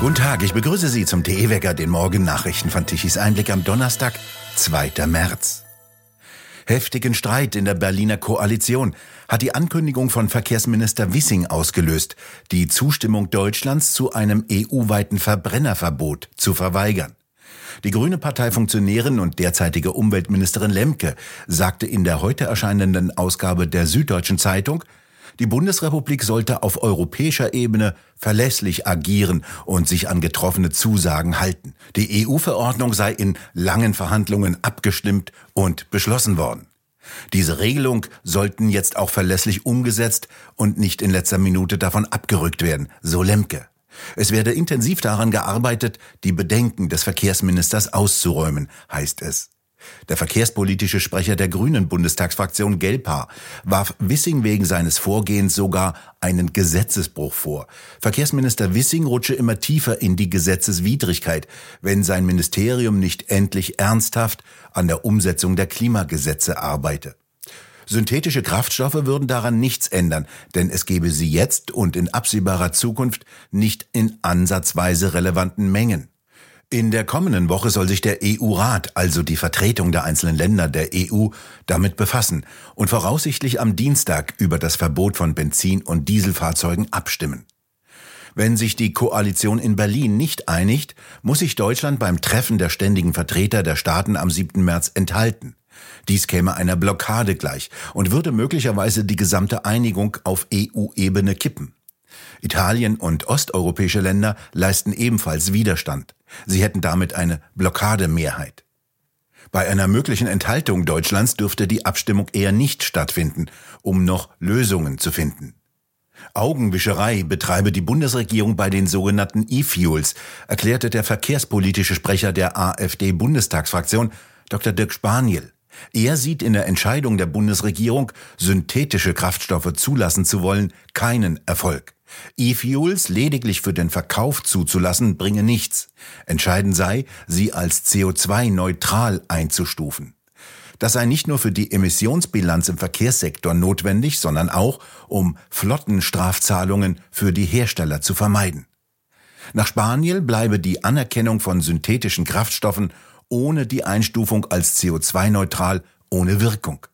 Guten Tag, ich begrüße Sie zum TE-Wecker, den Morgennachrichten von Tichys Einblick am Donnerstag, 2. März. Heftigen Streit in der Berliner Koalition hat die Ankündigung von Verkehrsminister Wissing ausgelöst, die Zustimmung Deutschlands zu einem EU-weiten Verbrennerverbot zu verweigern. Die Grüne Partei Funktionärin und derzeitige Umweltministerin Lemke sagte in der heute erscheinenden Ausgabe der Süddeutschen Zeitung, die Bundesrepublik sollte auf europäischer Ebene verlässlich agieren und sich an getroffene Zusagen halten. Die EU-Verordnung sei in langen Verhandlungen abgestimmt und beschlossen worden. Diese Regelung sollten jetzt auch verlässlich umgesetzt und nicht in letzter Minute davon abgerückt werden, so Lemke. Es werde intensiv daran gearbeitet, die Bedenken des Verkehrsministers auszuräumen, heißt es. Der verkehrspolitische Sprecher der Grünen Bundestagsfraktion Gelpa warf Wissing wegen seines Vorgehens sogar einen Gesetzesbruch vor. Verkehrsminister Wissing rutsche immer tiefer in die Gesetzeswidrigkeit, wenn sein Ministerium nicht endlich ernsthaft an der Umsetzung der Klimagesetze arbeite. Synthetische Kraftstoffe würden daran nichts ändern, denn es gebe sie jetzt und in absehbarer Zukunft nicht in ansatzweise relevanten Mengen. In der kommenden Woche soll sich der EU-Rat, also die Vertretung der einzelnen Länder der EU, damit befassen und voraussichtlich am Dienstag über das Verbot von Benzin- und Dieselfahrzeugen abstimmen. Wenn sich die Koalition in Berlin nicht einigt, muss sich Deutschland beim Treffen der ständigen Vertreter der Staaten am 7. März enthalten. Dies käme einer Blockade gleich und würde möglicherweise die gesamte Einigung auf EU-Ebene kippen. Italien und osteuropäische Länder leisten ebenfalls Widerstand. Sie hätten damit eine Blockademehrheit. Bei einer möglichen Enthaltung Deutschlands dürfte die Abstimmung eher nicht stattfinden, um noch Lösungen zu finden. Augenwischerei betreibe die Bundesregierung bei den sogenannten E-Fuels, erklärte der verkehrspolitische Sprecher der AfD-Bundestagsfraktion, Dr. Dirk Spaniel. Er sieht in der Entscheidung der Bundesregierung, synthetische Kraftstoffe zulassen zu wollen, keinen Erfolg. E-Fuels lediglich für den Verkauf zuzulassen, bringe nichts. Entscheidend sei, sie als CO2-neutral einzustufen. Das sei nicht nur für die Emissionsbilanz im Verkehrssektor notwendig, sondern auch, um Flottenstrafzahlungen für die Hersteller zu vermeiden. Nach Spaniel bleibe die Anerkennung von synthetischen Kraftstoffen ohne die Einstufung als CO2-neutral ohne Wirkung.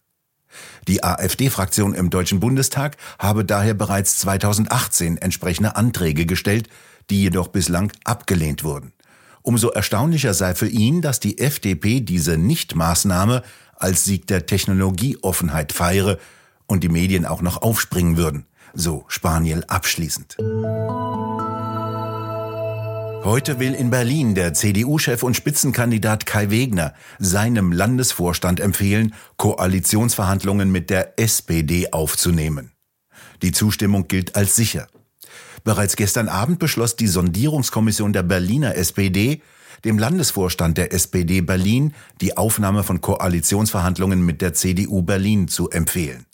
Die AfD-Fraktion im Deutschen Bundestag habe daher bereits 2018 entsprechende Anträge gestellt, die jedoch bislang abgelehnt wurden. Umso erstaunlicher sei für ihn, dass die FDP diese Nichtmaßnahme als Sieg der Technologieoffenheit feiere und die Medien auch noch aufspringen würden, so Spaniel abschließend. Heute will in Berlin der CDU-Chef und Spitzenkandidat Kai Wegner seinem Landesvorstand empfehlen, Koalitionsverhandlungen mit der SPD aufzunehmen. Die Zustimmung gilt als sicher. Bereits gestern Abend beschloss die Sondierungskommission der Berliner SPD, dem Landesvorstand der SPD Berlin die Aufnahme von Koalitionsverhandlungen mit der CDU Berlin zu empfehlen.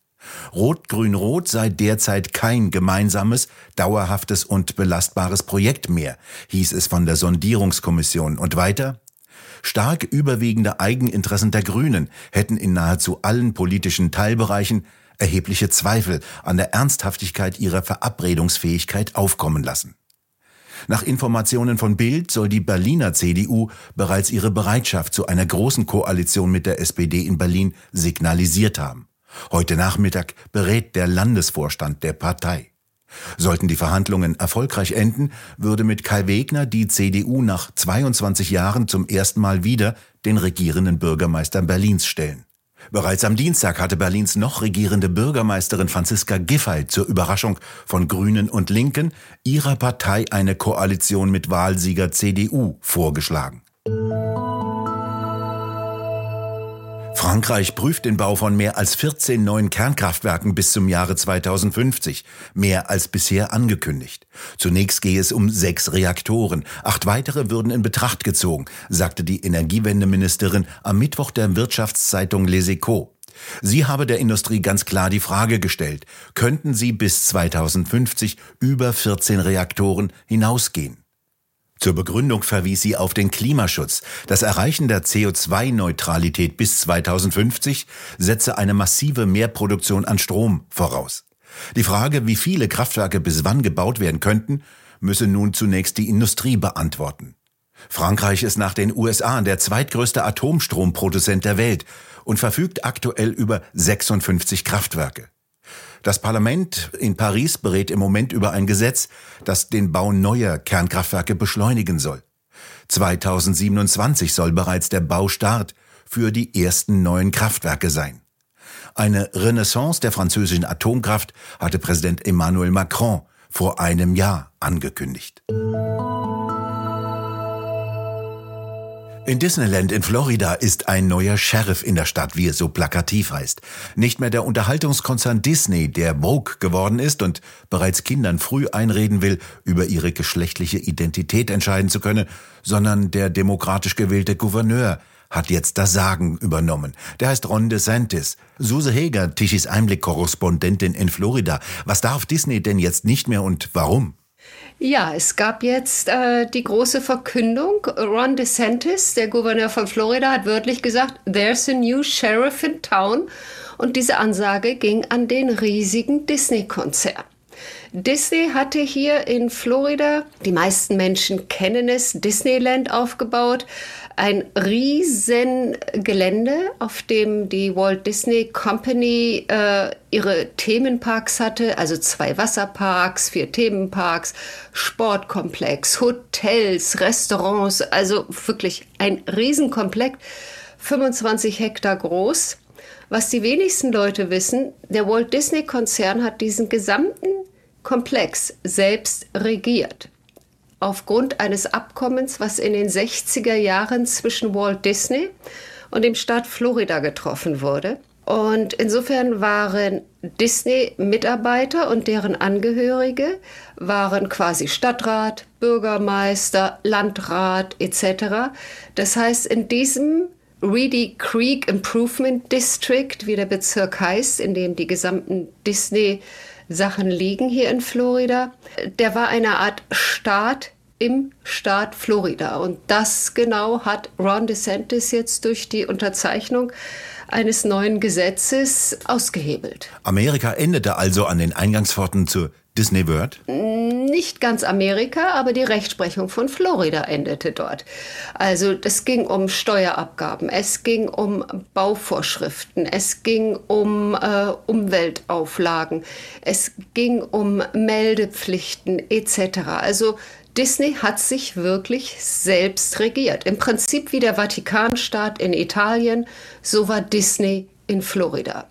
Rot-Grün-Rot sei derzeit kein gemeinsames, dauerhaftes und belastbares Projekt mehr, hieß es von der Sondierungskommission. Und weiter? Stark überwiegende Eigeninteressen der Grünen hätten in nahezu allen politischen Teilbereichen erhebliche Zweifel an der Ernsthaftigkeit ihrer Verabredungsfähigkeit aufkommen lassen. Nach Informationen von Bild soll die Berliner CDU bereits ihre Bereitschaft zu einer großen Koalition mit der SPD in Berlin signalisiert haben. Heute Nachmittag berät der Landesvorstand der Partei. Sollten die Verhandlungen erfolgreich enden, würde mit Kai Wegner die CDU nach 22 Jahren zum ersten Mal wieder den regierenden Bürgermeister Berlins stellen. Bereits am Dienstag hatte Berlins noch regierende Bürgermeisterin Franziska Giffey zur Überraschung von Grünen und Linken ihrer Partei eine Koalition mit Wahlsieger CDU vorgeschlagen. Frankreich prüft den Bau von mehr als 14 neuen Kernkraftwerken bis zum Jahre 2050, mehr als bisher angekündigt. Zunächst gehe es um sechs Reaktoren, acht weitere würden in Betracht gezogen, sagte die Energiewendeministerin am Mittwoch der Wirtschaftszeitung Les Echos. Sie habe der Industrie ganz klar die Frage gestellt, könnten sie bis 2050 über 14 Reaktoren hinausgehen? Zur Begründung verwies sie auf den Klimaschutz. Das Erreichen der CO2-Neutralität bis 2050 setze eine massive Mehrproduktion an Strom voraus. Die Frage, wie viele Kraftwerke bis wann gebaut werden könnten, müsse nun zunächst die Industrie beantworten. Frankreich ist nach den USA der zweitgrößte Atomstromproduzent der Welt und verfügt aktuell über 56 Kraftwerke. Das Parlament in Paris berät im Moment über ein Gesetz, das den Bau neuer Kernkraftwerke beschleunigen soll. 2027 soll bereits der Baustart für die ersten neuen Kraftwerke sein. Eine Renaissance der französischen Atomkraft hatte Präsident Emmanuel Macron vor einem Jahr angekündigt. In Disneyland in Florida ist ein neuer Sheriff in der Stadt, wie es so plakativ heißt. Nicht mehr der Unterhaltungskonzern Disney, der Vogue geworden ist und bereits Kindern früh einreden will, über ihre geschlechtliche Identität entscheiden zu können, sondern der demokratisch gewählte Gouverneur hat jetzt das Sagen übernommen. Der heißt Ron DeSantis. Suse Heger, Tischis Einblick-Korrespondentin in Florida. Was darf Disney denn jetzt nicht mehr und warum? Ja, es gab jetzt äh, die große Verkündung. Ron DeSantis, der Gouverneur von Florida, hat wörtlich gesagt, there's a new sheriff in town. Und diese Ansage ging an den riesigen Disney-Konzern. Disney hatte hier in Florida, die meisten Menschen kennen es, Disneyland aufgebaut. Ein riesen Gelände, auf dem die Walt Disney Company äh, ihre Themenparks hatte, also zwei Wasserparks, vier Themenparks, Sportkomplex, Hotels, Restaurants, also wirklich ein Riesenkomplex, 25 Hektar groß. Was die wenigsten Leute wissen, der Walt Disney Konzern hat diesen gesamten Komplex selbst regiert. Aufgrund eines Abkommens, was in den 60er Jahren zwischen Walt Disney und dem Staat Florida getroffen wurde. Und insofern waren Disney-Mitarbeiter und deren Angehörige waren quasi Stadtrat, Bürgermeister, Landrat etc. Das heißt, in diesem Reedy Creek Improvement District, wie der Bezirk heißt, in dem die gesamten Disney Sachen liegen hier in Florida. Der war eine Art Staat im Staat Florida. Und das genau hat Ron DeSantis jetzt durch die Unterzeichnung eines neuen Gesetzes ausgehebelt. Amerika endete also an den Eingangspforten zur Disney World? Nicht ganz Amerika, aber die Rechtsprechung von Florida endete dort. Also es ging um Steuerabgaben, es ging um Bauvorschriften, es ging um äh, Umweltauflagen, es ging um Meldepflichten etc. Also Disney hat sich wirklich selbst regiert. Im Prinzip wie der Vatikanstaat in Italien, so war Disney in Florida.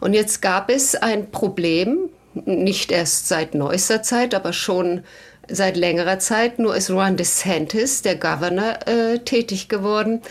Und jetzt gab es ein Problem, nicht erst seit neuester Zeit, aber schon seit längerer Zeit. Nur ist Ron DeSantis, der Governor, äh, tätig geworden.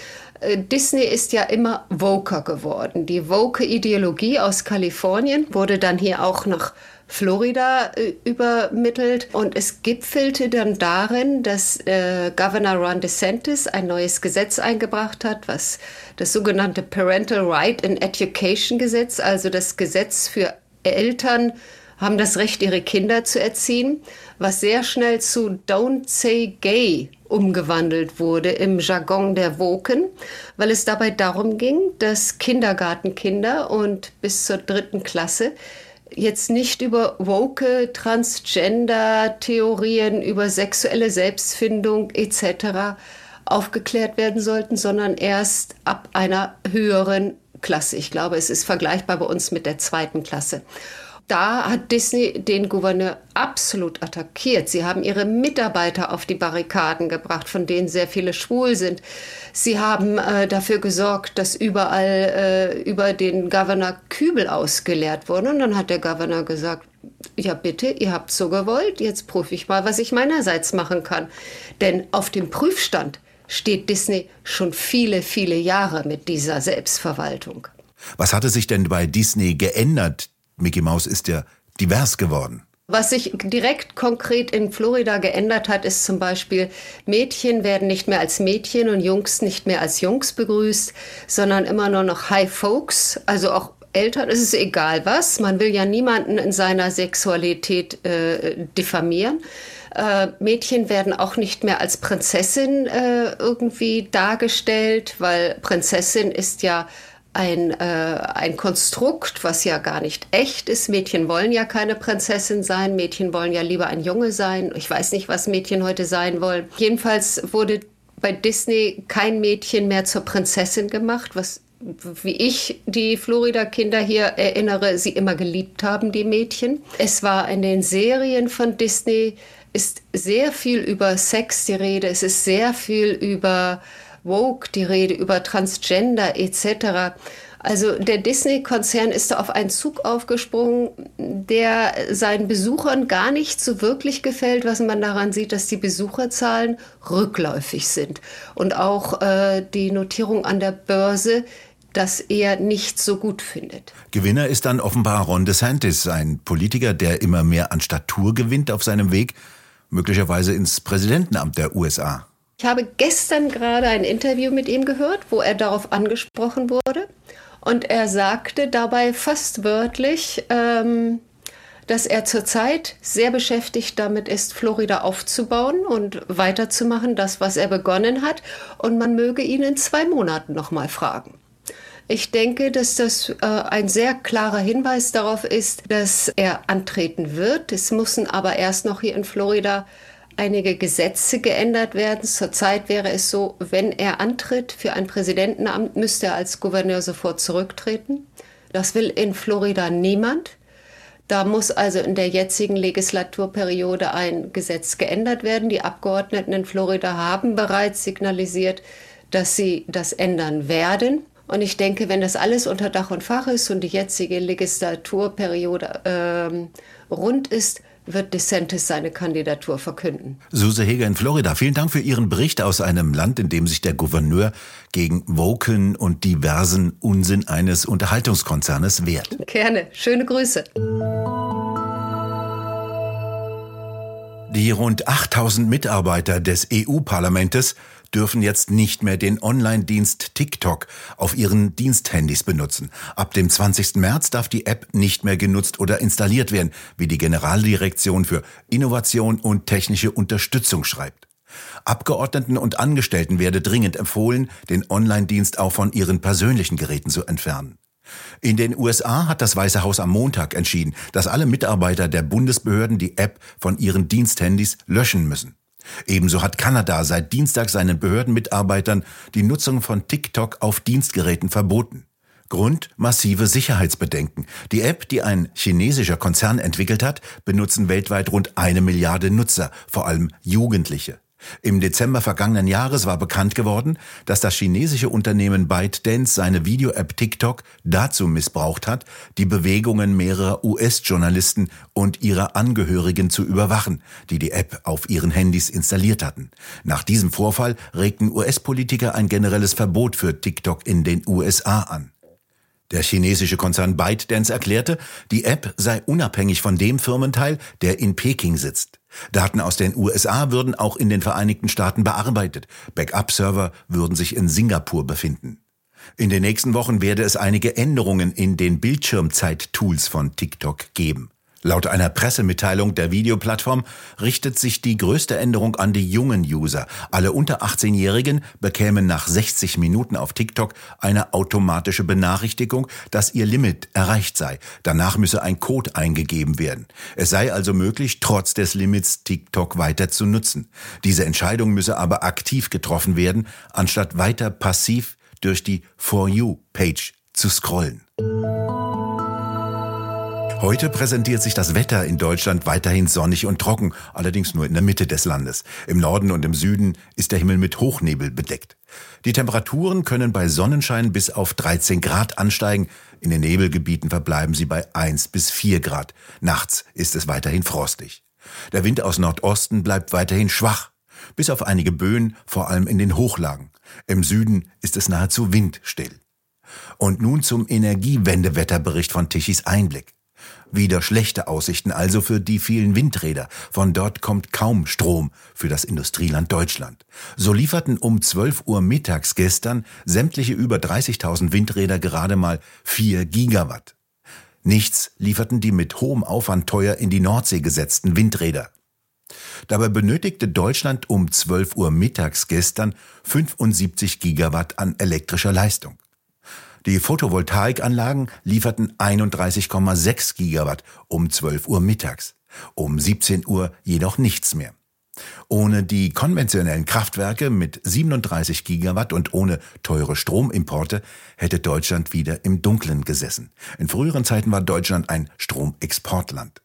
Äh, Disney ist ja immer Voker geworden. Die Voker-Ideologie aus Kalifornien wurde dann hier auch nach Florida äh, übermittelt und es gipfelte dann darin, dass äh, Governor Ron DeSantis ein neues Gesetz eingebracht hat, was das sogenannte Parental Right in Education Gesetz, also das Gesetz für Eltern haben das Recht, ihre Kinder zu erziehen, was sehr schnell zu Don't Say Gay umgewandelt wurde im Jargon der Woken, weil es dabei darum ging, dass Kindergartenkinder und bis zur dritten Klasse jetzt nicht über woke Transgender-Theorien, über sexuelle Selbstfindung etc. aufgeklärt werden sollten, sondern erst ab einer höheren Klasse. Ich glaube, es ist vergleichbar bei uns mit der zweiten Klasse da hat Disney den Gouverneur absolut attackiert. Sie haben ihre Mitarbeiter auf die Barrikaden gebracht, von denen sehr viele schwul sind. Sie haben äh, dafür gesorgt, dass überall äh, über den Governor Kübel ausgeleert wurden. Und dann hat der Governor gesagt, ja bitte, ihr habt so gewollt, jetzt prüfe ich mal, was ich meinerseits machen kann. Denn auf dem Prüfstand steht Disney schon viele, viele Jahre mit dieser Selbstverwaltung. Was hatte sich denn bei Disney geändert? Mickey Mouse ist ja divers geworden. Was sich direkt konkret in Florida geändert hat, ist zum Beispiel, Mädchen werden nicht mehr als Mädchen und Jungs nicht mehr als Jungs begrüßt, sondern immer nur noch High Folks, also auch Eltern. Es ist egal was. Man will ja niemanden in seiner Sexualität äh, diffamieren. Äh, Mädchen werden auch nicht mehr als Prinzessin äh, irgendwie dargestellt, weil Prinzessin ist ja ein, äh, ein Konstrukt, was ja gar nicht echt ist. Mädchen wollen ja keine Prinzessin sein, Mädchen wollen ja lieber ein Junge sein. Ich weiß nicht, was Mädchen heute sein wollen. Jedenfalls wurde bei Disney kein Mädchen mehr zur Prinzessin gemacht, was wie ich die Florida-Kinder hier erinnere, sie immer geliebt haben, die Mädchen. Es war in den Serien von Disney, ist sehr viel über Sex die Rede, es ist sehr viel über Woke die Rede, über Transgender etc. Also der Disney-Konzern ist da auf einen Zug aufgesprungen, der seinen Besuchern gar nicht so wirklich gefällt, was man daran sieht, dass die Besucherzahlen rückläufig sind. Und auch äh, die Notierung an der Börse das er nicht so gut findet. Gewinner ist dann offenbar Ron DeSantis, ein Politiker, der immer mehr an Statur gewinnt auf seinem Weg, möglicherweise ins Präsidentenamt der USA. Ich habe gestern gerade ein Interview mit ihm gehört, wo er darauf angesprochen wurde. Und er sagte dabei fast wörtlich, ähm, dass er zurzeit sehr beschäftigt damit ist, Florida aufzubauen und weiterzumachen, das, was er begonnen hat. Und man möge ihn in zwei Monaten nochmal fragen. Ich denke, dass das äh, ein sehr klarer Hinweis darauf ist, dass er antreten wird. Es müssen aber erst noch hier in Florida einige Gesetze geändert werden. Zurzeit wäre es so, wenn er antritt für ein Präsidentenamt, müsste er als Gouverneur sofort zurücktreten. Das will in Florida niemand. Da muss also in der jetzigen Legislaturperiode ein Gesetz geändert werden. Die Abgeordneten in Florida haben bereits signalisiert, dass sie das ändern werden. Und ich denke, wenn das alles unter Dach und Fach ist und die jetzige Legislaturperiode ähm, rund ist, wird DeSantis seine Kandidatur verkünden. Suse Heger in Florida, vielen Dank für Ihren Bericht aus einem Land, in dem sich der Gouverneur gegen Woken und diversen Unsinn eines Unterhaltungskonzernes wehrt. Gerne. Schöne Grüße. Die rund 8000 Mitarbeiter des EU-Parlamentes dürfen jetzt nicht mehr den Online-Dienst TikTok auf ihren Diensthandys benutzen. Ab dem 20. März darf die App nicht mehr genutzt oder installiert werden, wie die Generaldirektion für Innovation und technische Unterstützung schreibt. Abgeordneten und Angestellten werde dringend empfohlen, den Online-Dienst auch von ihren persönlichen Geräten zu entfernen. In den USA hat das Weiße Haus am Montag entschieden, dass alle Mitarbeiter der Bundesbehörden die App von ihren Diensthandys löschen müssen. Ebenso hat Kanada seit Dienstag seinen Behördenmitarbeitern die Nutzung von TikTok auf Dienstgeräten verboten. Grund massive Sicherheitsbedenken. Die App, die ein chinesischer Konzern entwickelt hat, benutzen weltweit rund eine Milliarde Nutzer, vor allem Jugendliche. Im Dezember vergangenen Jahres war bekannt geworden, dass das chinesische Unternehmen ByteDance seine Video-App TikTok dazu missbraucht hat, die Bewegungen mehrerer US-Journalisten und ihrer Angehörigen zu überwachen, die die App auf ihren Handys installiert hatten. Nach diesem Vorfall regten US-Politiker ein generelles Verbot für TikTok in den USA an. Der chinesische Konzern ByteDance erklärte, die App sei unabhängig von dem Firmenteil, der in Peking sitzt. Daten aus den USA würden auch in den Vereinigten Staaten bearbeitet. Backup-Server würden sich in Singapur befinden. In den nächsten Wochen werde es einige Änderungen in den Bildschirmzeit-Tools von TikTok geben. Laut einer Pressemitteilung der Videoplattform richtet sich die größte Änderung an die jungen User. Alle unter 18-Jährigen bekämen nach 60 Minuten auf TikTok eine automatische Benachrichtigung, dass ihr Limit erreicht sei. Danach müsse ein Code eingegeben werden. Es sei also möglich, trotz des Limits TikTok weiter zu nutzen. Diese Entscheidung müsse aber aktiv getroffen werden, anstatt weiter passiv durch die For You-Page zu scrollen. Heute präsentiert sich das Wetter in Deutschland weiterhin sonnig und trocken, allerdings nur in der Mitte des Landes. Im Norden und im Süden ist der Himmel mit Hochnebel bedeckt. Die Temperaturen können bei Sonnenschein bis auf 13 Grad ansteigen. In den Nebelgebieten verbleiben sie bei 1 bis 4 Grad. Nachts ist es weiterhin frostig. Der Wind aus Nordosten bleibt weiterhin schwach. Bis auf einige Böen, vor allem in den Hochlagen. Im Süden ist es nahezu windstill. Und nun zum Energiewendewetterbericht von Tichys Einblick. Wieder schlechte Aussichten also für die vielen Windräder. Von dort kommt kaum Strom für das Industrieland Deutschland. So lieferten um 12 Uhr mittags gestern sämtliche über 30.000 Windräder gerade mal 4 Gigawatt. Nichts lieferten die mit hohem Aufwand teuer in die Nordsee gesetzten Windräder. Dabei benötigte Deutschland um 12 Uhr mittags gestern 75 Gigawatt an elektrischer Leistung. Die Photovoltaikanlagen lieferten 31,6 Gigawatt um 12 Uhr mittags, um 17 Uhr jedoch nichts mehr. Ohne die konventionellen Kraftwerke mit 37 Gigawatt und ohne teure Stromimporte hätte Deutschland wieder im Dunkeln gesessen. In früheren Zeiten war Deutschland ein Stromexportland.